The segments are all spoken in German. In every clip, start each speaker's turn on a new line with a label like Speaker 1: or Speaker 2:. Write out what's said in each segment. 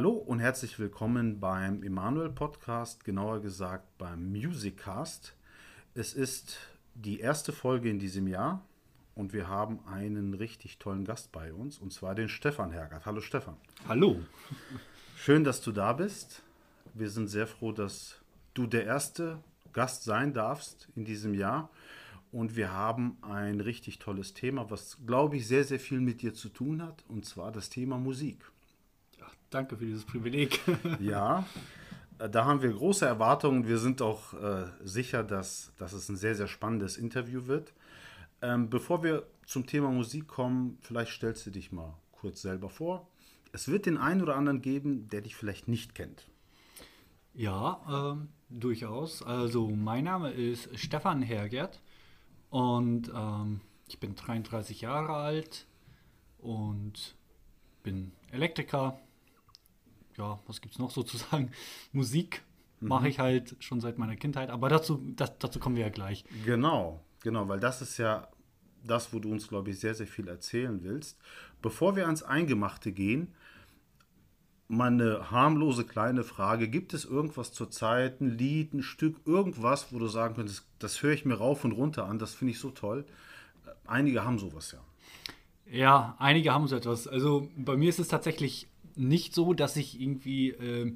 Speaker 1: Hallo und herzlich willkommen beim Emanuel Podcast, genauer gesagt beim Musiccast. Es ist die erste Folge in diesem Jahr und wir haben einen richtig tollen Gast bei uns und zwar den Stefan Hergert. Hallo Stefan.
Speaker 2: Hallo.
Speaker 1: Schön, dass du da bist. Wir sind sehr froh, dass du der erste Gast sein darfst in diesem Jahr. Und wir haben ein richtig tolles Thema, was, glaube ich, sehr, sehr viel mit dir zu tun hat, und zwar das Thema Musik.
Speaker 2: Danke für dieses Privileg.
Speaker 1: ja, äh, da haben wir große Erwartungen. Wir sind auch äh, sicher, dass, dass es ein sehr, sehr spannendes Interview wird. Ähm, bevor wir zum Thema Musik kommen, vielleicht stellst du dich mal kurz selber vor. Es wird den einen oder anderen geben, der dich vielleicht nicht kennt.
Speaker 2: Ja, ähm, durchaus. Also mein Name ist Stefan Hergert und ähm, ich bin 33 Jahre alt und bin Elektriker, ja, was gibt es noch sozusagen? Musik mhm. mache ich halt schon seit meiner Kindheit, aber dazu, das, dazu kommen wir ja gleich.
Speaker 1: Genau, genau, weil das ist ja das, wo du uns, glaube ich, sehr, sehr viel erzählen willst. Bevor wir ans Eingemachte gehen, mal eine harmlose kleine Frage. Gibt es irgendwas zur Zeit, ein Lied, ein Stück, irgendwas, wo du sagen könntest, das höre ich mir rauf und runter an, das finde ich so toll? Einige haben sowas ja.
Speaker 2: Ja, einige haben so etwas. Also bei mir ist es tatsächlich nicht so, dass ich irgendwie äh,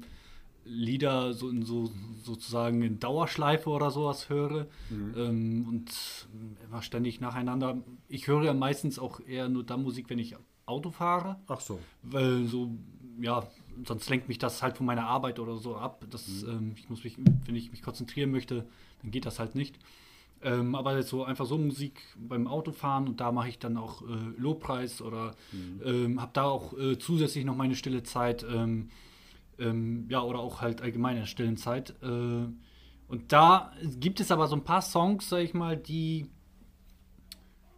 Speaker 2: Lieder so in so sozusagen in Dauerschleife oder sowas höre mhm. ähm, und immer ständig nacheinander. Ich höre ja meistens auch eher nur dann Musik, wenn ich Auto fahre.
Speaker 1: Ach so.
Speaker 2: Weil so, ja, sonst lenkt mich das halt von meiner Arbeit oder so ab. Das, mhm. ähm, ich muss mich, wenn ich mich konzentrieren möchte, dann geht das halt nicht. Ähm, aber so einfach so Musik beim Autofahren und da mache ich dann auch äh, Lobpreis oder mhm. ähm, habe da auch äh, zusätzlich noch meine stille Zeit, ähm, ähm ja, oder auch halt allgemeine stillen Zeit. Äh, und da gibt es aber so ein paar Songs, sag ich mal, die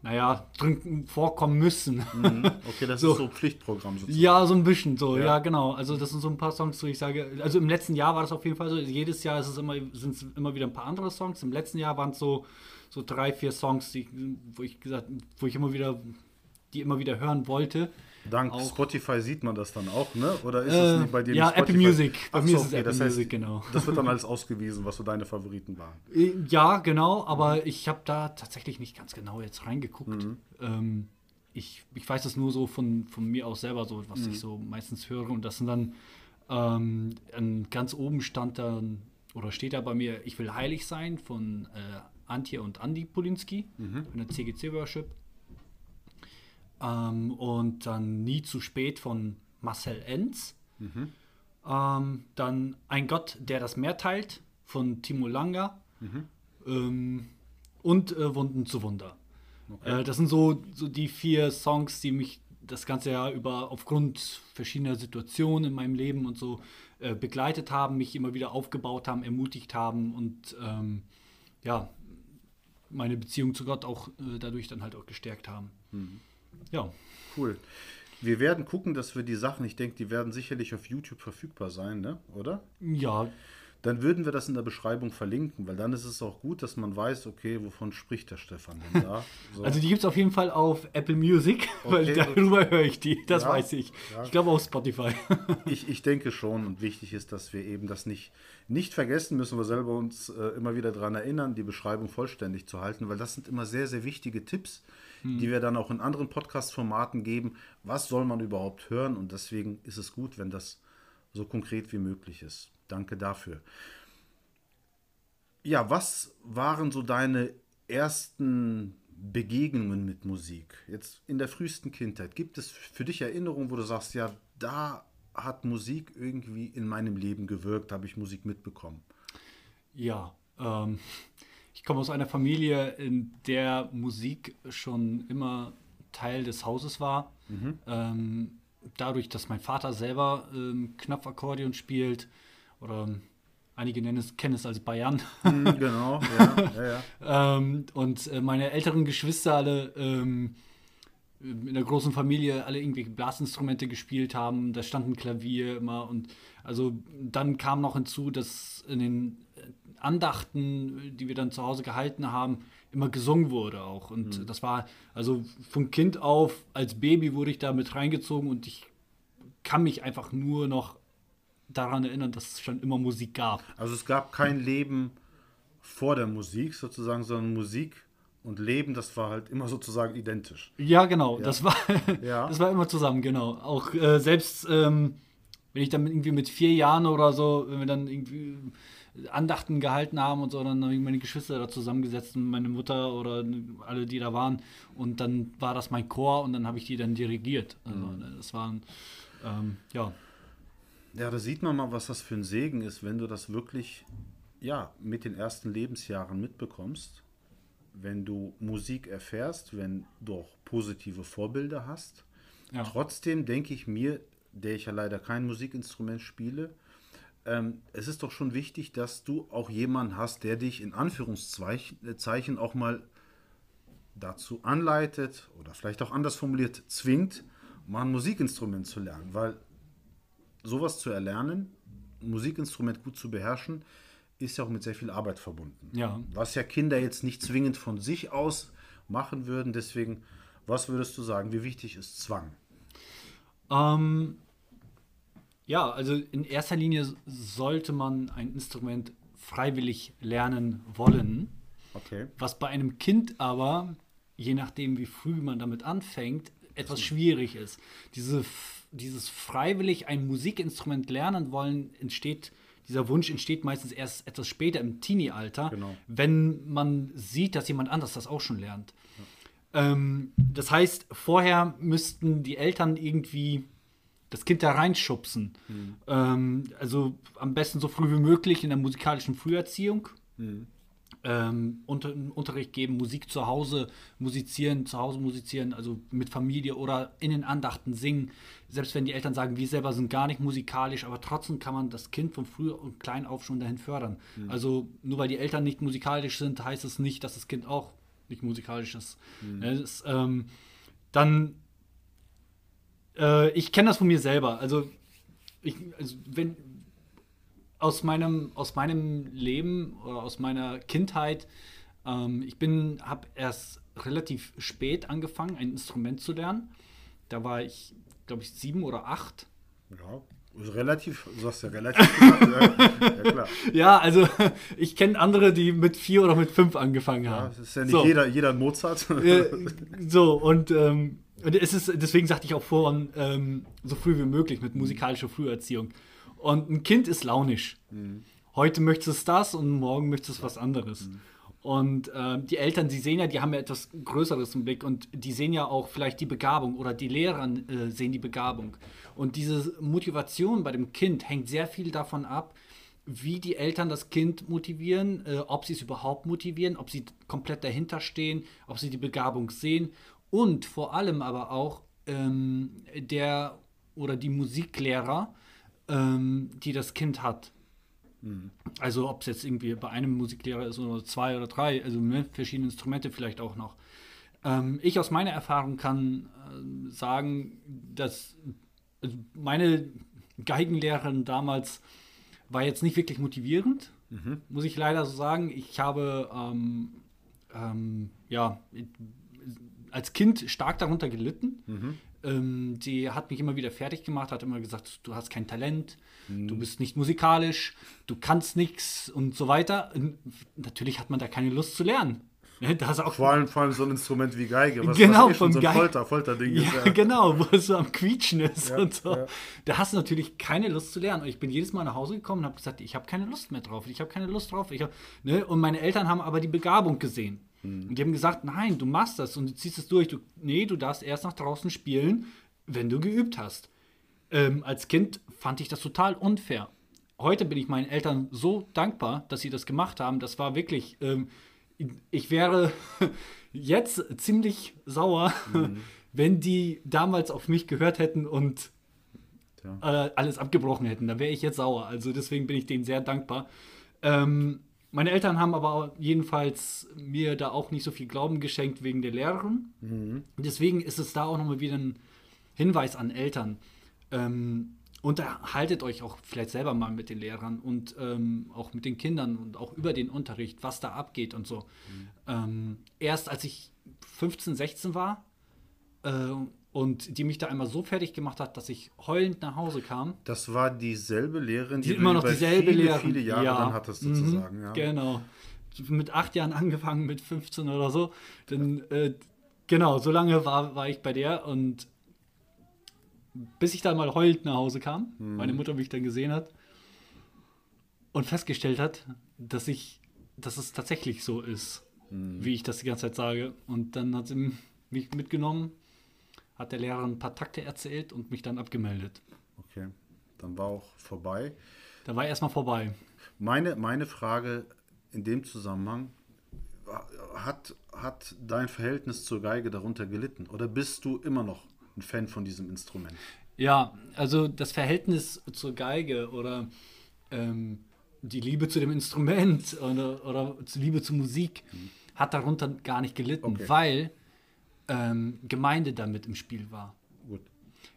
Speaker 2: naja, drin vorkommen müssen.
Speaker 1: Mhm. Okay, das so. ist so Pflichtprogramm
Speaker 2: sozusagen. Ja, so ein bisschen so, ja. ja. genau. Also das sind so ein paar Songs, wo ich sage, also im letzten Jahr war das auf jeden Fall so, jedes Jahr ist es immer, sind es immer wieder ein paar andere Songs. Im letzten Jahr waren es so, so drei, vier Songs, die, wo ich gesagt, wo ich immer wieder, die immer wieder hören wollte.
Speaker 1: Dank auch. Spotify sieht man das dann auch, ne? Oder ist
Speaker 2: äh, es nicht bei dir
Speaker 1: Ja,
Speaker 2: Apple Music.
Speaker 1: Bei Ach mir so, ist es okay, Apple das heißt, Music, genau. Das wird dann alles ausgewiesen, was so deine Favoriten waren.
Speaker 2: Äh, ja, genau, aber ich habe da tatsächlich nicht ganz genau jetzt reingeguckt. Mhm. Ähm, ich, ich weiß das nur so von, von mir aus selber, so was mhm. ich so meistens höre. Und das sind dann ähm, an ganz oben stand dann, oder steht da bei mir, ich will heilig sein von äh, Antje und Andy Polinski mhm. von der CGC Worship. Ähm, und dann Nie zu spät von Marcel Enz. Mhm. Ähm, dann Ein Gott, der das Meer teilt von Timo Langer. Mhm. Ähm, und äh, Wunden zu Wunder. Okay. Äh, das sind so, so die vier Songs, die mich das ganze Jahr über aufgrund verschiedener Situationen in meinem Leben und so äh, begleitet haben, mich immer wieder aufgebaut haben, ermutigt haben und ähm, ja, meine Beziehung zu Gott auch äh, dadurch dann halt auch gestärkt haben. Mhm.
Speaker 1: Ja. Cool. Wir werden gucken, dass wir die Sachen, ich denke, die werden sicherlich auf YouTube verfügbar sein, ne? oder?
Speaker 2: Ja.
Speaker 1: Dann würden wir das in der Beschreibung verlinken, weil dann ist es auch gut, dass man weiß, okay, wovon spricht der Stefan denn da?
Speaker 2: So. Also die gibt es auf jeden Fall auf Apple Music, okay, weil darüber höre ich die, das ja, weiß ich. Ja. Ich glaube auf Spotify.
Speaker 1: ich, ich denke schon und wichtig ist, dass wir eben das nicht, nicht vergessen, müssen wir selber uns äh, immer wieder daran erinnern, die Beschreibung vollständig zu halten, weil das sind immer sehr, sehr wichtige Tipps, hm. die wir dann auch in anderen Podcast-Formaten geben. Was soll man überhaupt hören? Und deswegen ist es gut, wenn das so konkret wie möglich ist. Danke dafür. Ja, was waren so deine ersten Begegnungen mit Musik? Jetzt in der frühesten Kindheit. Gibt es für dich Erinnerungen, wo du sagst, ja, da hat Musik irgendwie in meinem Leben gewirkt, habe ich Musik mitbekommen?
Speaker 2: Ja, ähm, ich komme aus einer Familie, in der Musik schon immer Teil des Hauses war. Mhm. Ähm, dadurch, dass mein Vater selber ähm, Knopfakkordeon spielt oder einige nennen es, kennen es als Bayern.
Speaker 1: Mhm, genau, ja, ja,
Speaker 2: ja. ähm, und äh, meine älteren Geschwister alle ähm, in der großen Familie alle irgendwelche Blasinstrumente gespielt haben. Da stand ein Klavier immer und also dann kam noch hinzu, dass in den Andachten, die wir dann zu Hause gehalten haben, immer gesungen wurde auch. Und mhm. das war, also von Kind auf, als Baby wurde ich da mit reingezogen und ich kann mich einfach nur noch daran erinnern, dass es schon immer Musik gab.
Speaker 1: Also es gab kein Leben vor der Musik sozusagen, sondern Musik und Leben, das war halt immer sozusagen identisch.
Speaker 2: Ja, genau. Ja. Das, war, ja. das war immer zusammen, genau. Auch äh, selbst, ähm, wenn ich dann irgendwie mit vier Jahren oder so, wenn wir dann irgendwie Andachten gehalten haben und so, dann habe ich meine Geschwister da zusammengesetzt und meine Mutter oder alle, die da waren. Und dann war das mein Chor und dann habe ich die dann dirigiert. Also mhm. das waren, ähm, ja.
Speaker 1: Ja, da sieht man mal, was das für ein Segen ist, wenn du das wirklich ja, mit den ersten Lebensjahren mitbekommst, wenn du Musik erfährst, wenn du auch positive Vorbilder hast. Ja. Trotzdem denke ich mir, der ich ja leider kein Musikinstrument spiele, ähm, es ist doch schon wichtig, dass du auch jemanden hast, der dich in Anführungszeichen auch mal dazu anleitet oder vielleicht auch anders formuliert zwingt, mal ein Musikinstrument zu lernen, weil sowas zu erlernen, ein Musikinstrument gut zu beherrschen, ist ja auch mit sehr viel Arbeit verbunden.
Speaker 2: Ja.
Speaker 1: Was ja Kinder jetzt nicht zwingend von sich aus machen würden. Deswegen, was würdest du sagen, wie wichtig ist Zwang?
Speaker 2: Ähm, ja, also in erster Linie sollte man ein Instrument freiwillig lernen wollen.
Speaker 1: Okay.
Speaker 2: Was bei einem Kind aber, je nachdem wie früh man damit anfängt, etwas schwierig ist. Diese, dieses freiwillig ein Musikinstrument lernen wollen entsteht dieser Wunsch entsteht meistens erst etwas später im Teenie-Alter,
Speaker 1: genau.
Speaker 2: wenn man sieht, dass jemand anders das auch schon lernt. Ja. Ähm, das heißt, vorher müssten die Eltern irgendwie das Kind da reinschubsen. Mhm. Ähm, also am besten so früh wie möglich in der musikalischen Früherziehung. Mhm ähm, unter, Unterricht geben, Musik zu Hause musizieren, zu Hause musizieren, also mit Familie oder in den Andachten singen. Selbst wenn die Eltern sagen, wir selber sind gar nicht musikalisch, aber trotzdem kann man das Kind von früh und klein auf schon dahin fördern. Mhm. Also nur weil die Eltern nicht musikalisch sind, heißt es nicht, dass das Kind auch nicht musikalisch ist. Mhm. Das, ähm, dann, äh, ich kenne das von mir selber. Also, ich, also wenn, aus meinem, aus meinem Leben oder aus meiner Kindheit, ähm, ich bin, habe erst relativ spät angefangen, ein Instrument zu lernen. Da war ich, glaube ich, sieben oder acht.
Speaker 1: Ja, relativ, du sagst ja relativ gesagt,
Speaker 2: ja, klar. Ja, also ich kenne andere, die mit vier oder mit fünf angefangen haben. Ja,
Speaker 1: das ist ja nicht so. jeder, jeder Mozart.
Speaker 2: Äh, so, und, ähm, und es ist, deswegen sagte ich auch vorhin, ähm, so früh wie möglich mit musikalischer Früherziehung. Und ein Kind ist launisch. Mhm. Heute möchte es das und morgen möchte es was anderes. Mhm. Und äh, die Eltern, die sehen ja, die haben ja etwas Größeres im Blick und die sehen ja auch vielleicht die Begabung oder die Lehrer äh, sehen die Begabung. Und diese Motivation bei dem Kind hängt sehr viel davon ab, wie die Eltern das Kind motivieren, äh, ob sie es überhaupt motivieren, ob sie komplett dahinter stehen, ob sie die Begabung sehen und vor allem aber auch ähm, der oder die Musiklehrer, ähm, die das Kind hat. Mhm. Also ob es jetzt irgendwie bei einem Musiklehrer ist oder zwei oder drei, also mit verschiedenen Instrumente vielleicht auch noch. Ähm, ich aus meiner Erfahrung kann äh, sagen, dass also meine Geigenlehrerin damals war jetzt nicht wirklich motivierend, mhm. muss ich leider so sagen. Ich habe ähm, ähm, ja als Kind stark darunter gelitten. Mhm. Ähm, die hat mich immer wieder fertig gemacht, hat immer gesagt, du hast kein Talent, mhm. du bist nicht musikalisch, du kannst nichts und so weiter. Und natürlich hat man da keine Lust zu lernen.
Speaker 1: Ja, vor, allem, vor allem so ein Instrument wie Geige,
Speaker 2: was, genau,
Speaker 1: was
Speaker 2: vom
Speaker 1: so
Speaker 2: ein
Speaker 1: Folter, Folterding
Speaker 2: ja, ist. Ja. Genau, wo es so am Quietschen ist ja, und so. Ja. Da hast du natürlich keine Lust zu lernen. Und ich bin jedes Mal nach Hause gekommen und habe gesagt, ich habe keine Lust mehr drauf. Ich habe keine Lust drauf. Hab, ne? Und meine Eltern haben aber die Begabung gesehen. Mhm. Und die haben gesagt, nein, du machst das und du ziehst es durch. Du, nee, du darfst erst nach draußen spielen, wenn du geübt hast. Ähm, als Kind fand ich das total unfair. Heute bin ich meinen Eltern so dankbar, dass sie das gemacht haben. Das war wirklich, ähm, ich wäre jetzt ziemlich sauer, mhm. wenn die damals auf mich gehört hätten und äh, alles abgebrochen hätten. Da wäre ich jetzt sauer. Also deswegen bin ich denen sehr dankbar. Ähm, meine Eltern haben aber jedenfalls mir da auch nicht so viel Glauben geschenkt wegen der Lehrerin. Mhm. Deswegen ist es da auch nochmal wieder ein Hinweis an Eltern. Ähm, unterhaltet euch auch vielleicht selber mal mit den Lehrern und ähm, auch mit den Kindern und auch über den Unterricht, was da abgeht und so. Mhm. Ähm, erst als ich 15, 16 war, äh, und die mich da einmal so fertig gemacht hat, dass ich heulend nach Hause kam.
Speaker 1: Das war dieselbe Lehrerin,
Speaker 2: die, die immer noch dieselbe
Speaker 1: viele,
Speaker 2: Lehrerin.
Speaker 1: viele Jahre
Speaker 2: ja.
Speaker 1: dann hattest, sozusagen.
Speaker 2: Mhm,
Speaker 1: ja.
Speaker 2: Genau. Mit acht Jahren angefangen, mit 15 oder so. Dann, äh, genau, so lange war, war ich bei der und bis ich dann mal heulend nach Hause kam, mhm. meine Mutter mich dann gesehen hat und festgestellt hat, dass ich, dass es tatsächlich so ist, mhm. wie ich das die ganze Zeit sage. Und dann hat sie mich mitgenommen, hat der Lehrer ein paar Takte erzählt und mich dann abgemeldet.
Speaker 1: Okay, dann war auch vorbei.
Speaker 2: Da war erstmal vorbei.
Speaker 1: Meine, meine Frage in dem Zusammenhang, hat, hat dein Verhältnis zur Geige darunter gelitten? Oder bist du immer noch ein Fan von diesem Instrument?
Speaker 2: Ja, also das Verhältnis zur Geige oder ähm, die Liebe zu dem Instrument oder, oder Liebe zur Musik mhm. hat darunter gar nicht gelitten, okay. weil ähm, Gemeinde damit im Spiel war. Gut.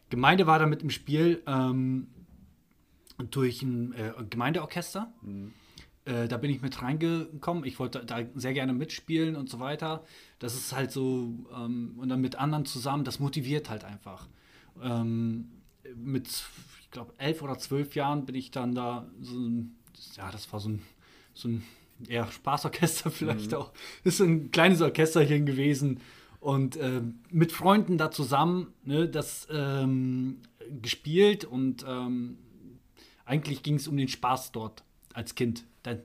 Speaker 2: Gemeinde war damit im Spiel ähm, durch ein äh, Gemeindeorchester. Mhm. Äh, da bin ich mit reingekommen. Ich wollte da sehr gerne mitspielen und so weiter. Das ist halt so, ähm, und dann mit anderen zusammen, das motiviert halt einfach. Ähm, mit, ich glaube, elf oder zwölf Jahren bin ich dann da so ein, ja, das war so ein, so ein eher Spaßorchester vielleicht mhm. auch. Das ist ein kleines Orchesterchen gewesen und äh, mit Freunden da zusammen ne, das ähm, gespielt und ähm, eigentlich ging es um den Spaß dort als Kind. Da,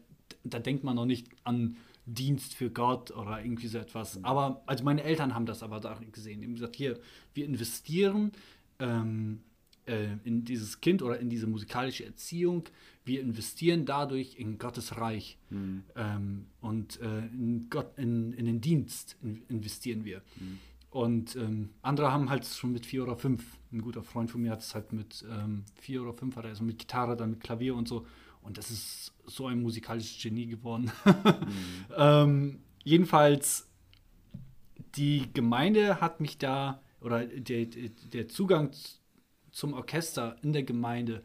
Speaker 2: da denkt man noch nicht an Dienst für Gott oder irgendwie so etwas. Aber also meine Eltern haben das aber da gesehen. Die haben gesagt, hier, wir investieren ähm, äh, in dieses Kind oder in diese musikalische Erziehung. Wir investieren dadurch in Gottes Reich mhm. ähm, und äh, in, Gott, in, in, den Dienst investieren wir. Mhm. Und ähm, andere haben halt schon mit vier oder fünf. Ein guter Freund von mir hat es halt mit ähm, vier oder fünf, hat er also mit Gitarre, dann mit Klavier und so. Und das ist so ein musikalisches Genie geworden. mhm. jedenfalls, die Gemeinde hat mich da, oder der, der Zugang zum Orchester in der Gemeinde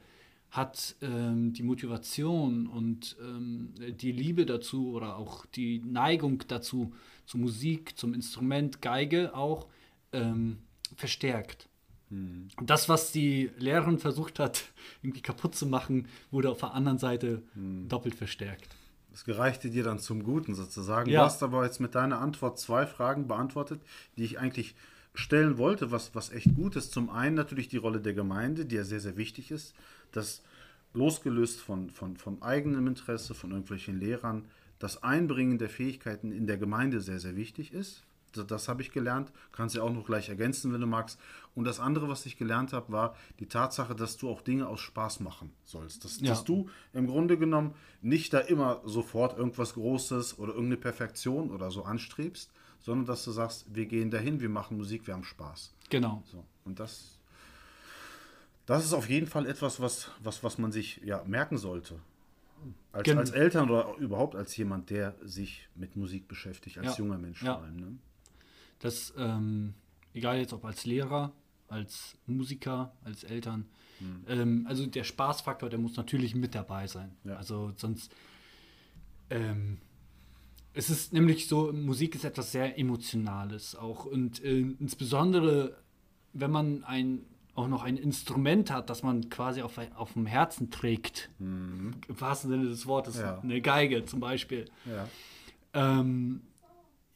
Speaker 2: hat ähm, die Motivation und ähm, die Liebe dazu oder auch die Neigung dazu, zur Musik, zum Instrument, Geige auch, ähm, verstärkt. Hm. Das, was die Lehrerin versucht hat, irgendwie kaputt zu machen, wurde auf der anderen Seite hm. doppelt verstärkt.
Speaker 1: Das gereichte dir dann zum Guten sozusagen. Ja. Du hast aber jetzt mit deiner Antwort zwei Fragen beantwortet, die ich eigentlich stellen wollte, was, was echt gut ist. Zum einen natürlich die Rolle der Gemeinde, die ja sehr, sehr wichtig ist, dass losgelöst von, von, von eigenem Interesse, von irgendwelchen Lehrern, das Einbringen der Fähigkeiten in der Gemeinde sehr, sehr wichtig ist. Das, das habe ich gelernt. Kannst du auch noch gleich ergänzen, wenn du magst. Und das andere, was ich gelernt habe, war die Tatsache, dass du auch Dinge aus Spaß machen sollst. Dass, ja. dass du im Grunde genommen nicht da immer sofort irgendwas Großes oder irgendeine Perfektion oder so anstrebst, sondern dass du sagst, wir gehen dahin, wir machen Musik, wir haben Spaß.
Speaker 2: Genau.
Speaker 1: So, und das, das ist auf jeden Fall etwas, was, was, was man sich ja, merken sollte. Als, Gen als Eltern oder überhaupt als jemand, der sich mit Musik beschäftigt, als ja. junger Mensch
Speaker 2: ja.
Speaker 1: vor allem. Ne?
Speaker 2: Das, ähm, egal jetzt ob als Lehrer, als Musiker, als Eltern. Mhm. Ähm, also der Spaßfaktor, der muss natürlich mit dabei sein. Ja. Also sonst ähm, es ist nämlich so, Musik ist etwas sehr Emotionales auch. Und äh, insbesondere, wenn man ein, auch noch ein Instrument hat, das man quasi auf, auf dem Herzen trägt, mhm. im wahrsten Sinne des Wortes, ja. eine Geige zum Beispiel. Ja. Ähm,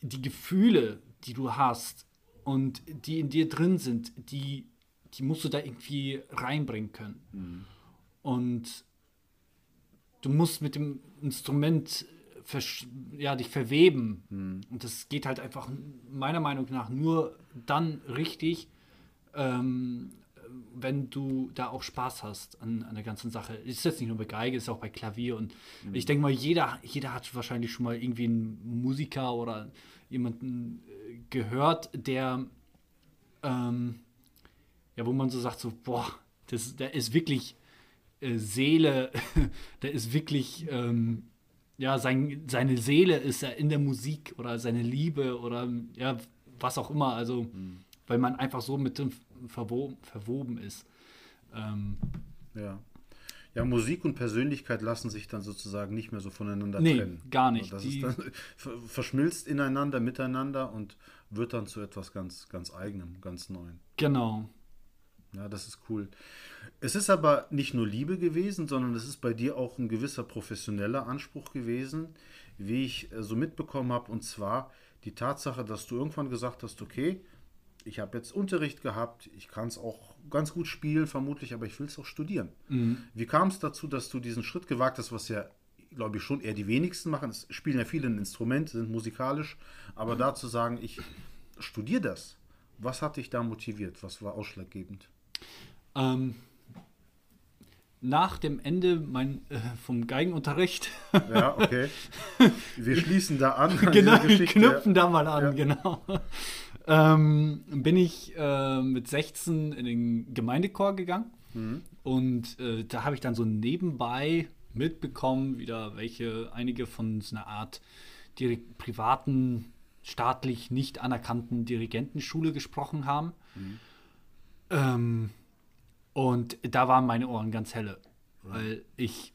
Speaker 2: die Gefühle, die du hast und die in dir drin sind, die, die musst du da irgendwie reinbringen können. Mhm. Und du musst mit dem Instrument ja, dich verweben. Mhm. Und das geht halt einfach meiner Meinung nach nur dann richtig, ähm, wenn du da auch Spaß hast an, an der ganzen Sache. Ist jetzt nicht nur bei Geige, ist auch bei Klavier. Und mhm. ich denke mal, jeder, jeder hat wahrscheinlich schon mal irgendwie einen Musiker oder jemanden äh, gehört, der, ähm, ja, wo man so sagt, so, boah, das, der ist wirklich äh, Seele, der ist wirklich ähm, ja, sein, seine Seele ist ja in der Musik oder seine Liebe oder ja, was auch immer. Also, mhm. weil man einfach so mit dem verwoben, verwoben ist. Ähm,
Speaker 1: ja. Ja, Musik und Persönlichkeit lassen sich dann sozusagen nicht mehr so voneinander
Speaker 2: Nee,
Speaker 1: trennen.
Speaker 2: gar nicht.
Speaker 1: Das
Speaker 2: Die-
Speaker 1: ist dann, ver- verschmilzt ineinander, miteinander und wird dann zu etwas ganz, ganz eigenem, ganz Neuem.
Speaker 2: Genau.
Speaker 1: Ja, das ist cool. Es ist aber nicht nur Liebe gewesen, sondern es ist bei dir auch ein gewisser professioneller Anspruch gewesen, wie ich äh, so mitbekommen habe. Und zwar die Tatsache, dass du irgendwann gesagt hast, okay, ich habe jetzt Unterricht gehabt, ich kann es auch ganz gut spielen, vermutlich, aber ich will es auch studieren. Wie kam es dazu, dass du diesen Schritt gewagt hast, was ja, glaube ich, schon eher die wenigsten machen? Es spielen ja viele ein Instrument, sind musikalisch, aber da zu sagen, ich studiere das, was hat dich da motiviert? Was war ausschlaggebend?
Speaker 2: Ähm, nach dem Ende mein, äh, vom Geigenunterricht,
Speaker 1: Ja, okay. Wir schließen da an. an
Speaker 2: genau, wir knüpfen da mal an,
Speaker 1: Ja.
Speaker 2: genau. Ähm, bin ich äh, mit 16 in den Gemeindechor gegangen
Speaker 1: Mhm.
Speaker 2: und äh, da habe ich dann so nebenbei mitbekommen, wieder welche einige von so einer Art Diri privaten, staatlich nicht anerkannten Dirigentenschule gesprochen haben.
Speaker 1: Mhm.
Speaker 2: Ähm, und da waren meine Ohren ganz helle, weil ich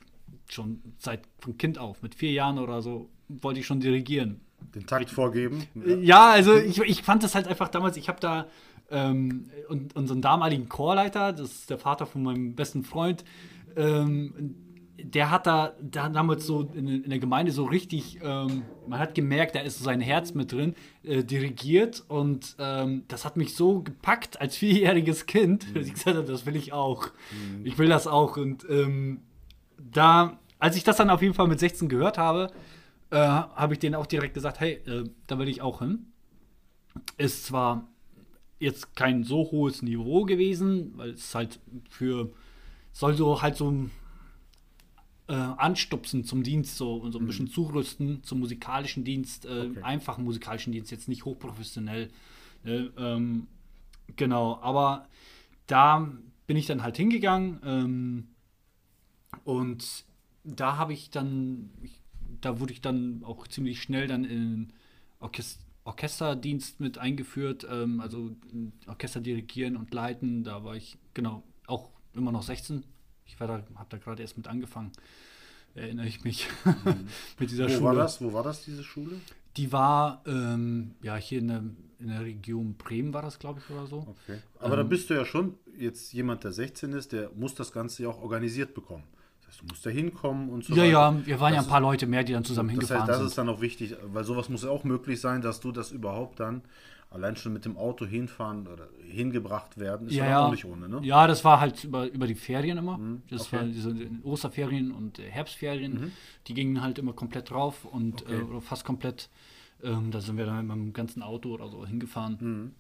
Speaker 2: schon seit von Kind auf, mit vier Jahren oder so, wollte ich schon dirigieren.
Speaker 1: Den Takt vorgeben.
Speaker 2: Ja, also ich, ich fand das halt einfach damals, ich habe da ähm, und, unseren damaligen Chorleiter, das ist der Vater von meinem besten Freund, ähm, der hat da, der hat damals so in, in der Gemeinde so richtig, ähm, man hat gemerkt, da ist so sein Herz mit drin, äh, dirigiert und ähm, das hat mich so gepackt als vierjähriges Kind, dass ich gesagt habe, das will ich auch. Ich will das auch und ähm, da, als ich das dann auf jeden Fall mit 16 gehört habe, äh, habe ich denen auch direkt gesagt, hey, äh, da will ich auch hin. Ist zwar jetzt kein so hohes Niveau gewesen, weil es halt für soll so halt so äh, anstupsen zum Dienst, so, so ein bisschen zurüsten zum musikalischen Dienst, äh,
Speaker 1: Okay.
Speaker 2: einfachen musikalischen Dienst, jetzt nicht hochprofessionell. Ne, ähm, genau, aber da bin ich dann halt hingegangen ähm, und da habe ich dann, ich, da wurde ich dann auch ziemlich schnell dann in Orchest Orchesterdienst mit eingeführt, ähm, also Orchester dirigieren und leiten. Da war ich genau auch immer noch 16. Ich war da, habe da gerade erst mit angefangen, erinnere ich mich mit dieser
Speaker 1: Wo
Speaker 2: Schule.
Speaker 1: war das? Wo war das, diese Schule?
Speaker 2: Die war ähm, ja hier in der, in der Region Bremen war das, glaube ich, oder so.
Speaker 1: Okay. Aber
Speaker 2: Ähm.
Speaker 1: da bist du ja schon jetzt jemand, der 16 ist, der muss das Ganze ja auch organisiert bekommen. Das heißt, du musst da hinkommen und so
Speaker 2: Ja,
Speaker 1: weiter.
Speaker 2: ja, wir waren ja
Speaker 1: Das
Speaker 2: ein paar Leute mehr, die dann zusammen
Speaker 1: Das
Speaker 2: hingefahren
Speaker 1: heißt, das
Speaker 2: sind.
Speaker 1: ist dann auch wichtig, weil sowas muss ja auch möglich sein, dass du das überhaupt dann allein schon mit dem Auto hinfahren oder hingebracht werden, ist
Speaker 2: ja, ja.
Speaker 1: auch nicht ohne, ne?
Speaker 2: Ja, das war halt über, über die Ferien immer. das
Speaker 1: okay.
Speaker 2: war diese Osterferien und äh, Herbstferien. Die gingen halt immer komplett drauf und
Speaker 1: Okay.
Speaker 2: äh, oder fast komplett. Ähm, da sind wir dann mit dem ganzen Auto oder so hingefahren.
Speaker 1: Mhm.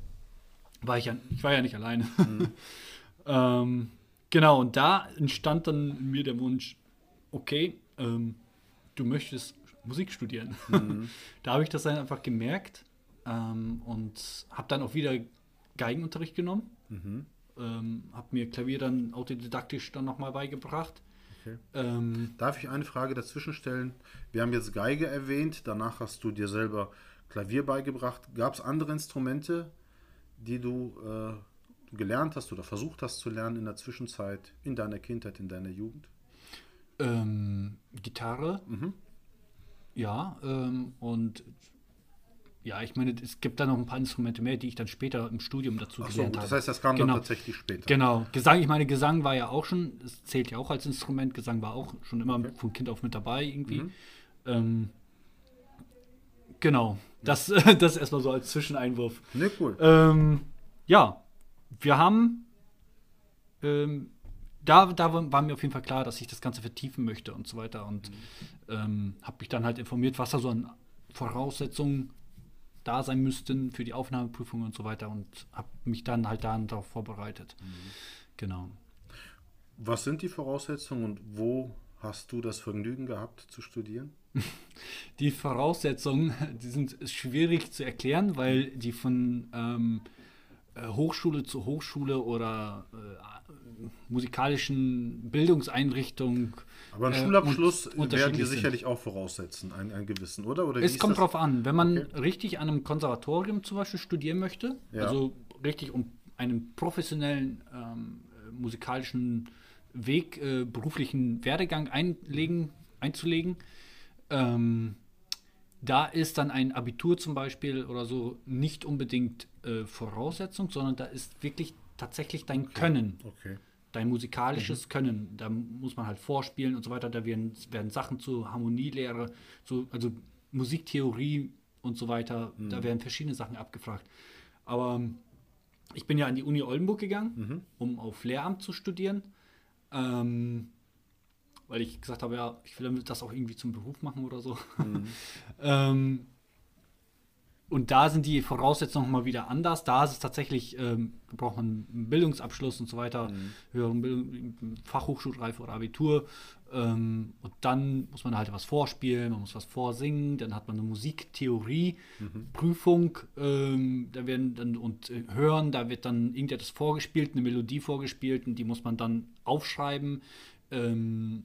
Speaker 2: War ich ja, ich war ja nicht alleine. ähm, genau, und da entstand dann in mir der Wunsch, okay, ähm, du möchtest Musik studieren.
Speaker 1: Mhm.
Speaker 2: da habe ich das dann einfach gemerkt ähm, und habe dann auch wieder Geigenunterricht genommen.
Speaker 1: Mhm.
Speaker 2: Ähm, habe mir Klavier dann autodidaktisch dann nochmal beigebracht.
Speaker 1: Okay.
Speaker 2: Ähm,
Speaker 1: Darf ich eine Frage dazwischen stellen? Wir haben jetzt Geige erwähnt, danach hast du dir selber Klavier beigebracht. Gab es andere Instrumente, die du äh, gelernt hast oder versucht hast zu lernen in der Zwischenzeit, in deiner Kindheit, in deiner Jugend?
Speaker 2: ähm, Gitarre,
Speaker 1: Mhm.
Speaker 2: ja, ähm, und ja, ich meine, es gibt da noch ein paar Instrumente mehr, die ich dann später im Studium dazu
Speaker 1: Achso,
Speaker 2: gelernt
Speaker 1: das
Speaker 2: habe.
Speaker 1: heißt, das kam
Speaker 2: Genau.
Speaker 1: dann tatsächlich später.
Speaker 2: Genau, Gesang, ich meine, Gesang war ja auch schon, es zählt ja auch als Instrument, Gesang war auch schon immer
Speaker 1: Okay.
Speaker 2: von Kind auf mit dabei irgendwie.
Speaker 1: Mhm.
Speaker 2: Ähm, genau, das, das erstmal so als Zwischeneinwurf.
Speaker 1: Ne, cool.
Speaker 2: Ähm, ja, wir haben, ähm, da, da war mir auf jeden Fall klar, dass ich das Ganze vertiefen möchte und so weiter und ähm, habe mich dann halt informiert, was da so an Voraussetzungen da sein müssten für die Aufnahmeprüfung und so weiter und habe mich dann halt dann darauf vorbereitet. Genau.
Speaker 1: Was sind die Voraussetzungen und wo hast du das Vergnügen gehabt zu studieren?
Speaker 2: Die Voraussetzungen, die sind schwierig zu erklären, weil die von ähm, äh, Hochschule zu Hochschule oder äh, musikalischen Bildungseinrichtungen
Speaker 1: Aber ein
Speaker 2: äh,
Speaker 1: Schulabschluss werden die
Speaker 2: sind.
Speaker 1: sicherlich auch voraussetzen, einen, einen gewissen, oder? oder
Speaker 2: Es kommt
Speaker 1: das?
Speaker 2: drauf an, wenn man
Speaker 1: Okay.
Speaker 2: richtig an einem Konservatorium zum Beispiel studieren möchte,
Speaker 1: Ja.
Speaker 2: also richtig um einen professionellen ähm, äh, musikalischen Weg, äh, beruflichen Werdegang einlegen, einzulegen. Ähm, da ist dann ein Abitur zum Beispiel oder so nicht unbedingt äh, Voraussetzung, sondern da ist wirklich tatsächlich dein
Speaker 1: okay.
Speaker 2: Können.
Speaker 1: Okay.
Speaker 2: Dein musikalisches mhm. Können. Da muss man halt vorspielen und so weiter. Da werden, werden Sachen zur Harmonielehre, so, also Musiktheorie und so weiter. Mhm. Da werden verschiedene Sachen abgefragt. Aber ähm, ich bin ja an die Uni Oldenburg gegangen, mhm. um auf Lehramt zu studieren. Ähm, weil ich gesagt habe, ja, ich will das auch irgendwie zum Beruf machen oder so. Mhm. ähm, und da sind die Voraussetzungen mal wieder anders. Da ist es tatsächlich, ähm, braucht man einen Bildungsabschluss und so weiter, mhm. höheren Bildung, Fachhochschulreife oder Abitur. Ähm, und dann muss man halt was vorspielen, man muss was vorsingen, dann hat man eine Musiktheorie-Prüfung, mhm. ähm, da werden dann und äh, hören, da wird dann irgendetwas vorgespielt, eine Melodie vorgespielt und die muss man dann aufschreiben. Ähm,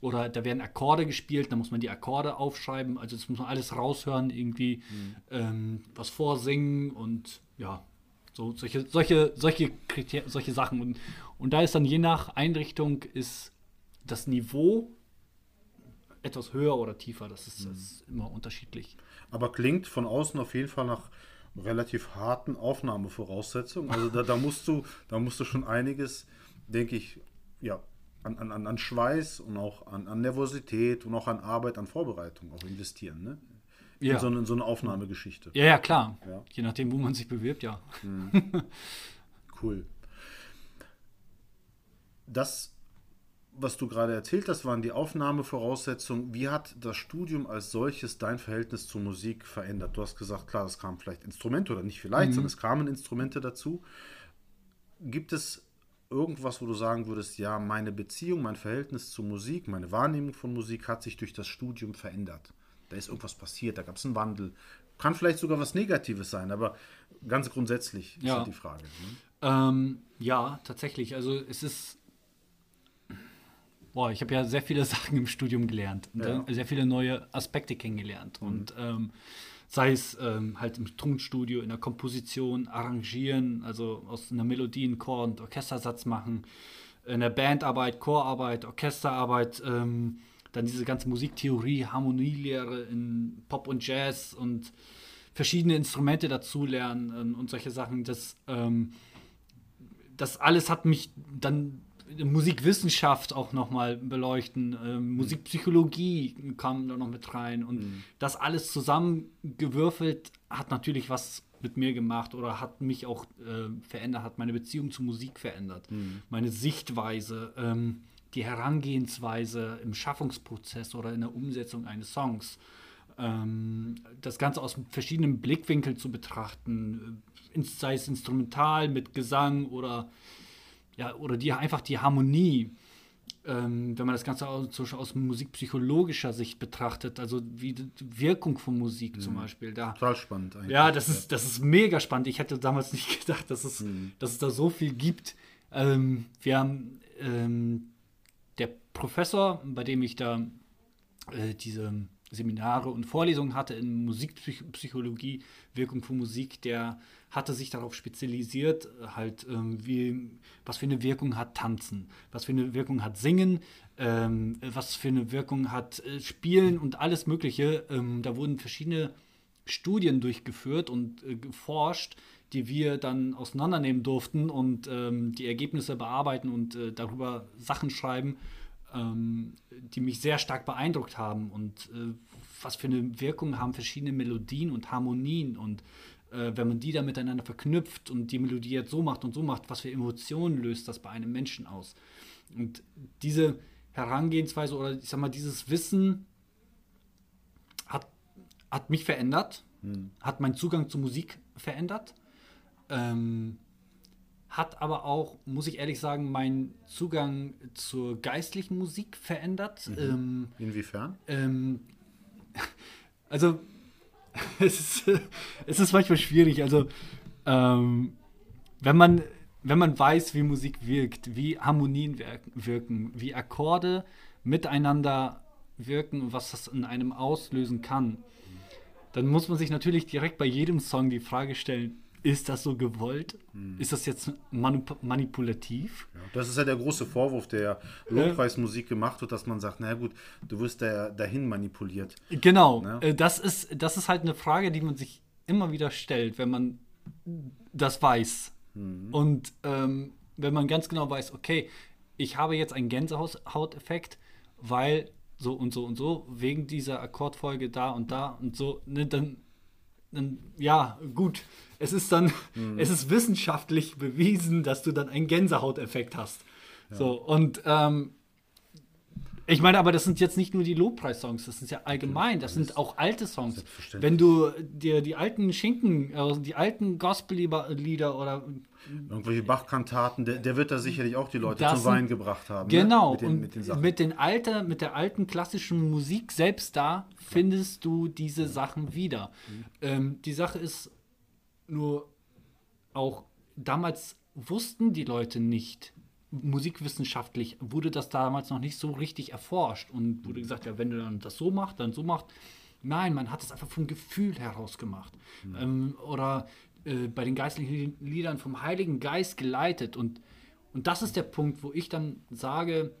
Speaker 2: oder da werden Akkorde gespielt, da muss man die Akkorde aufschreiben, also das muss man alles raushören, irgendwie mhm. ähm, was vorsingen und ja, so solche, solche, solche, Kriter solche Sachen. Und, und da ist dann je nach Einrichtung ist das Niveau etwas höher oder tiefer, das ist, mhm. das ist immer unterschiedlich.
Speaker 1: Aber klingt von außen auf jeden Fall nach relativ harten Aufnahmevoraussetzungen. Also da, da musst du, da musst du schon einiges, denke ich, ja, an, an, an Schweiß und auch an, an Nervosität und auch an Arbeit, an Vorbereitung auch investieren, ne? In, ja. so, eine, in so eine Aufnahmegeschichte.
Speaker 2: Ja, ja, klar. Ja. Je nachdem, wo man sich bewirbt, ja. Mhm.
Speaker 1: Cool. Das, was du gerade erzählt hast, waren die Aufnahmevoraussetzungen. Wie hat das Studium als solches dein Verhältnis zur Musik verändert? Du hast gesagt, klar, es kamen vielleicht Instrumente oder nicht vielleicht, mhm. sondern es kamen Instrumente dazu. Gibt es irgendwas, wo du sagen würdest, ja, meine Beziehung, mein Verhältnis zur Musik, meine Wahrnehmung von Musik hat sich durch das Studium verändert. Da ist irgendwas passiert, da gab es einen Wandel. Kann vielleicht sogar was Negatives sein, aber ganz grundsätzlich
Speaker 2: ja.
Speaker 1: ist die Frage. Ne?
Speaker 2: Ähm, ja, tatsächlich. Also es ist. Boah, ich habe ja sehr viele Sachen im Studium gelernt. Ja. Sehr viele neue Aspekte kennengelernt. Mhm. Und ähm, sei es ähm, halt im Tonstudio, in der Komposition, arrangieren, also aus einer Melodie einen Chor- und Orchestersatz machen, in der Bandarbeit, Chorarbeit, Orchesterarbeit, ähm, dann diese ganze Musiktheorie, Harmonielehre in Pop und Jazz und verschiedene Instrumente dazu lernen und solche Sachen. Das, ähm, das alles hat mich dann Musikwissenschaft auch nochmal beleuchten, ähm, mhm. Musikpsychologie kam da noch mit rein und mhm. das alles zusammengewürfelt hat natürlich was mit mir gemacht oder hat mich auch äh, verändert, hat meine Beziehung zur Musik verändert, mhm. meine Sichtweise, ähm, die Herangehensweise im Schaffungsprozess oder in der Umsetzung eines Songs. Ähm, das Ganze aus verschiedenen Blickwinkeln zu betrachten, äh, sei es instrumental mit Gesang oder ja, oder die einfach die Harmonie, ähm, wenn man das Ganze aus, aus musikpsychologischer Sicht betrachtet, also wie die Wirkung von Musik mhm. zum Beispiel. Da,
Speaker 1: Total spannend
Speaker 2: eigentlich. Ja, das ist, das ist mega spannend. Ich hätte damals nicht gedacht, dass es, mhm. dass es da so viel gibt. Ähm, wir haben ähm, der Professor, bei dem ich da äh, diese Seminare und Vorlesungen hatte in Musikpsychologie, Wirkung von Musik, der hatte sich darauf spezialisiert, halt ähm, wie, was für eine Wirkung hat Tanzen, was für eine Wirkung hat Singen, ähm, was für eine Wirkung hat äh, Spielen und alles Mögliche. Ähm, da wurden verschiedene Studien durchgeführt und äh, geforscht, die wir dann auseinandernehmen durften und ähm, die Ergebnisse bearbeiten und äh, darüber Sachen schreiben ähm, die mich sehr stark beeindruckt haben und äh, was für eine Wirkung haben verschiedene Melodien und Harmonien und äh, wenn man die dann miteinander verknüpft und die Melodie jetzt so macht und so macht, was für Emotionen löst das bei einem Menschen aus. Und diese Herangehensweise oder ich sag mal, dieses Wissen hat, hat mich verändert, hm. hat meinen Zugang zur Musik verändert. Ähm, hat aber auch, muss ich ehrlich sagen, meinen Zugang zur geistlichen Musik verändert. Mhm.
Speaker 1: Ähm, Inwiefern?
Speaker 2: Ähm, also, es ist, es ist manchmal schwierig. Also, ähm, wenn, man, wenn man weiß, wie Musik wirkt, wie Harmonien wirken, wie Akkorde miteinander wirken und was das in einem auslösen kann, dann muss man sich natürlich direkt bei jedem Song die Frage stellen, ist das so gewollt? Hm. Ist das jetzt manip manipulativ?
Speaker 1: Ja, das ist ja der große Vorwurf, der Lobpreismusik gemacht wird, dass man sagt, na gut, du wirst da, dahin manipuliert.
Speaker 2: Genau, ja? Äh, das, ist, das ist halt eine Frage, die man sich immer wieder stellt, wenn man das weiß. Mhm. Und ähm, wenn man ganz genau weiß, okay, ich habe jetzt einen Gänsehauteffekt, weil so und so und so, wegen dieser Akkordfolge da und da und so, ne, dann, dann, ja, gut. Es ist dann, mhm. es ist wissenschaftlich bewiesen, dass du dann einen Gänsehauteffekt hast. Ja. So, und ähm, ich meine, aber das sind jetzt nicht nur die Lobpreis-Songs, das sind ja allgemein, das sind auch alte Songs. Wenn du dir die alten Schinken, also die alten Gospel-Lieder oder
Speaker 1: irgendwelche Bach-Kantaten, der, der, wird da sicherlich auch die Leute zum Wein gebracht haben.
Speaker 2: Ne? Genau, ne? mit, den, mit, den mit, den alter, mit der alten klassischen Musik selbst da findest du diese Sachen wieder. Mhm. Ähm, die Sache ist nur auch, damals wussten die Leute nicht, musikwissenschaftlich wurde das damals noch nicht so richtig erforscht und wurde gesagt, ja, wenn du dann das so machst, dann so macht. Nein, man hat es einfach vom Gefühl heraus gemacht. Mhm. Ähm, oder äh, bei den geistlichen Liedern vom Heiligen Geist geleitet. Und, und das ist der Punkt, wo ich dann sage,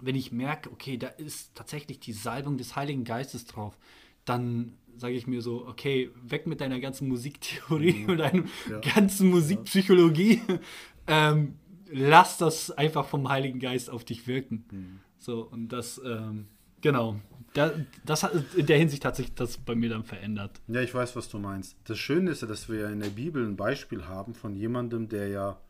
Speaker 2: wenn ich merke, okay, da ist tatsächlich die Salbung des Heiligen Geistes drauf, dann sage ich mir so, okay, weg mit deiner ganzen Musiktheorie mhm. und deiner ja. ganzen Musikpsychologie. ähm, lass das einfach vom Heiligen Geist auf dich wirken. Mhm. So, und das, ähm, genau. Da, das hat in der Hinsicht hat sich das bei mir dann verändert.
Speaker 1: Ja, ich weiß, was du meinst. Das Schöne ist ja, dass wir ja in der Bibel ein Beispiel haben von jemandem, der ja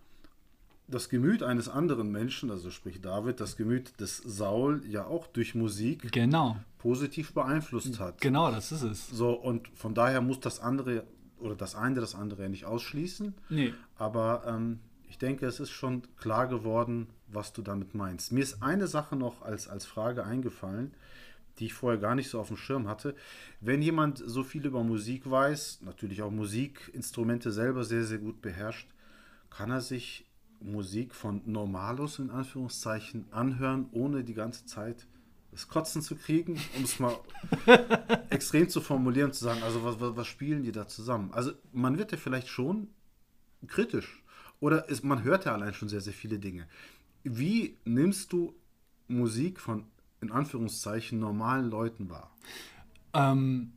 Speaker 1: das Gemüt eines anderen Menschen, also sprich David, das Gemüt des Saul ja auch durch Musik
Speaker 2: genau.
Speaker 1: positiv beeinflusst hat.
Speaker 2: Genau, das ist es.
Speaker 1: So, und von daher muss das andere oder das eine das andere ja nicht ausschließen.
Speaker 2: Nee.
Speaker 1: Aber ähm, ich denke, es ist schon klar geworden, was du damit meinst. Mir ist eine Sache noch als, als Frage eingefallen, die ich vorher gar nicht so auf dem Schirm hatte. Wenn jemand so viel über Musik weiß, natürlich auch Musikinstrumente selber sehr, sehr gut beherrscht, kann er sich Musik von Normalus in Anführungszeichen anhören, ohne die ganze Zeit das Kotzen zu kriegen, um es mal extrem zu formulieren, zu sagen, also was, was, was spielen die da zusammen? Also man wird ja vielleicht schon kritisch oder ist, man hört ja allein schon sehr, sehr viele Dinge. Wie nimmst du Musik von, in Anführungszeichen, normalen Leuten wahr?
Speaker 2: Ähm,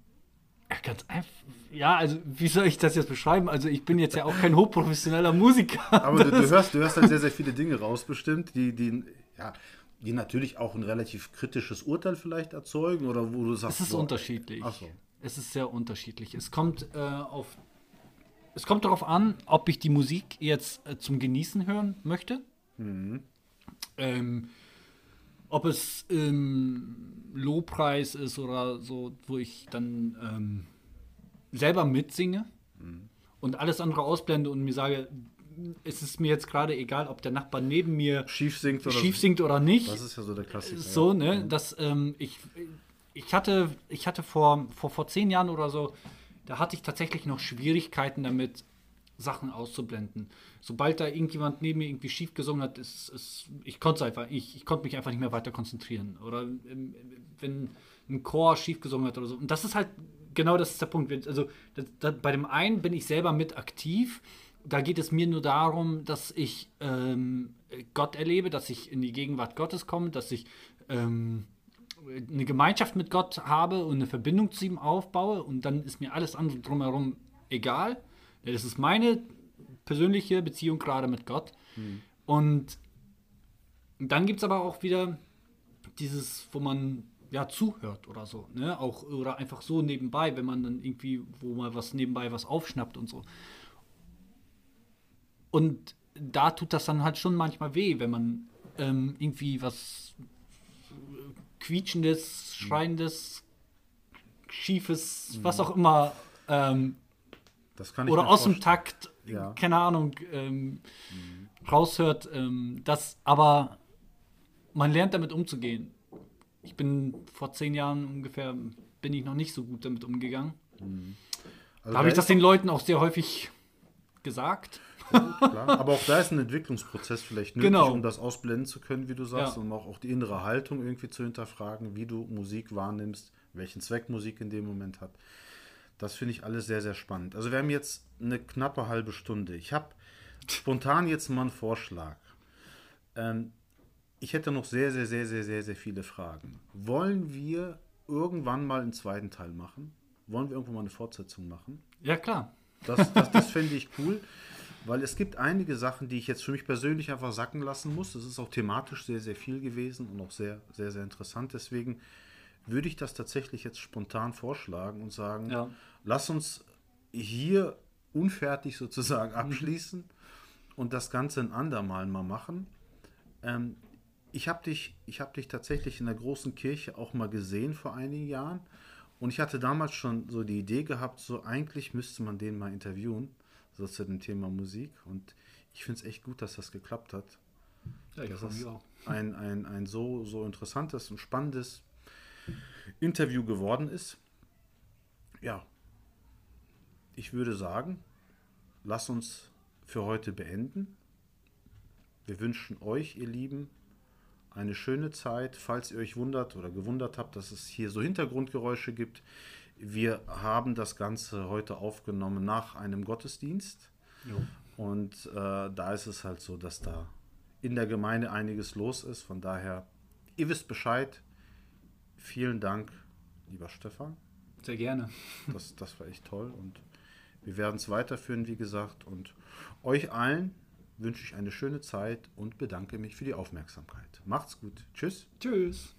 Speaker 2: ganz einfach. Ja, also wie soll ich das jetzt beschreiben? Also ich bin jetzt ja auch kein hochprofessioneller Musiker.
Speaker 1: Aber du, du, hörst, du hörst halt sehr, sehr viele Dinge raus, bestimmt, die, die, ja, die natürlich auch ein relativ kritisches Urteil vielleicht erzeugen oder wo du sagst.
Speaker 2: Es ist boah, unterschiedlich. So. Es ist sehr unterschiedlich. Es kommt äh, auf es kommt darauf an, ob ich die Musik jetzt äh, zum Genießen hören möchte. Mhm. Ähm, ob es ähm, Lobpreis ist oder so, wo ich dann ähm, selber mitsinge mhm. und alles andere ausblende und mir sage, es ist mir jetzt gerade egal, ob der Nachbar neben mir
Speaker 1: schief singt oder,
Speaker 2: schief singt oder nicht.
Speaker 1: Das ist ja so der Klassiker.
Speaker 2: So, ne, mhm. dass ähm, ich, ich hatte, ich hatte vor, vor, vor zehn Jahren oder so da hatte ich tatsächlich noch Schwierigkeiten damit, Sachen auszublenden. Sobald da irgendjemand neben mir irgendwie schief gesungen hat, ist, ist ich konnte einfach, ich, ich konnte mich einfach nicht mehr weiter konzentrieren. Oder ähm, wenn ein Chor schief gesungen hat oder so. Und das ist halt, genau das ist der Punkt. Also das, das, bei dem einen bin ich selber mit aktiv. Da geht es mir nur darum, dass ich ähm, Gott erlebe, dass ich in die Gegenwart Gottes komme, dass ich ähm, eine Gemeinschaft mit Gott habe und eine Verbindung zu ihm aufbaue und dann ist mir alles andere drumherum egal. Das ist meine persönliche Beziehung gerade mit Gott. Mhm. Und dann gibt es aber auch wieder dieses, wo man ja zuhört oder so, ne? Auch oder einfach so nebenbei, wenn man dann irgendwie, wo mal was nebenbei was aufschnappt und so. Und da tut das dann halt schon manchmal weh, wenn man ähm, irgendwie was quietschendes, schreiendes, schiefes, mhm. was auch immer. Ähm, oder aus dem Takt, ja. keine Ahnung, ähm, mhm. raushört. Ähm, das, aber man lernt damit umzugehen. Ich bin vor zehn Jahren ungefähr, bin ich noch nicht so gut damit umgegangen. Mhm. Also da habe ich das den Leuten auch sehr häufig gesagt.
Speaker 1: Klar. Aber auch da ist ein Entwicklungsprozess vielleicht nötig, genau. um das ausblenden zu können, wie du sagst, ja. um auch, auch die innere Haltung irgendwie zu hinterfragen, wie du Musik wahrnimmst, welchen Zweck Musik in dem Moment hat. Das finde ich alles sehr, sehr spannend. Also wir haben jetzt eine knappe halbe Stunde. Ich habe spontan jetzt mal einen Vorschlag. Ähm, ich hätte noch sehr, sehr, sehr, sehr, sehr, sehr viele Fragen. Wollen wir irgendwann mal einen zweiten Teil machen? Wollen wir irgendwann mal eine Fortsetzung machen?
Speaker 2: Ja, klar.
Speaker 1: Das, das, das fände ich cool, weil es gibt einige Sachen, die ich jetzt für mich persönlich einfach sacken lassen muss. Es ist auch thematisch sehr, sehr viel gewesen und auch sehr, sehr, sehr interessant. Deswegen würde ich das tatsächlich jetzt spontan vorschlagen und sagen,
Speaker 2: Ja.
Speaker 1: lass uns hier unfertig sozusagen abschließen und das Ganze ein andermal mal machen. Ähm, ich habe dich, ich hab dich tatsächlich in der großen Kirche auch mal gesehen vor einigen Jahren. Und ich hatte damals schon so die Idee gehabt, so eigentlich müsste man den mal interviewen, so zu dem Thema Musik. Und ich finde es echt gut, dass das geklappt hat.
Speaker 2: Ja, ich
Speaker 1: das
Speaker 2: mich auch.
Speaker 1: ein, ein, ein so, so interessantes und spannendes Interview geworden ist. Ja, ich würde sagen, lass uns für heute beenden. Wir wünschen euch, ihr Lieben, eine schöne Zeit. Falls ihr euch wundert oder gewundert habt, dass es hier so Hintergrundgeräusche gibt, wir haben das Ganze heute aufgenommen nach einem Gottesdienst.
Speaker 2: Jo.
Speaker 1: Und äh, da ist es halt so, dass da in der Gemeinde einiges los ist. Von daher, ihr wisst Bescheid. Vielen Dank, lieber Stefan.
Speaker 2: Sehr gerne.
Speaker 1: Das, das war echt toll. Und wir werden es weiterführen, wie gesagt. Und euch allen wünsche ich eine schöne Zeit und bedanke mich für die Aufmerksamkeit. Macht's gut. Tschüss.
Speaker 2: Tschüss.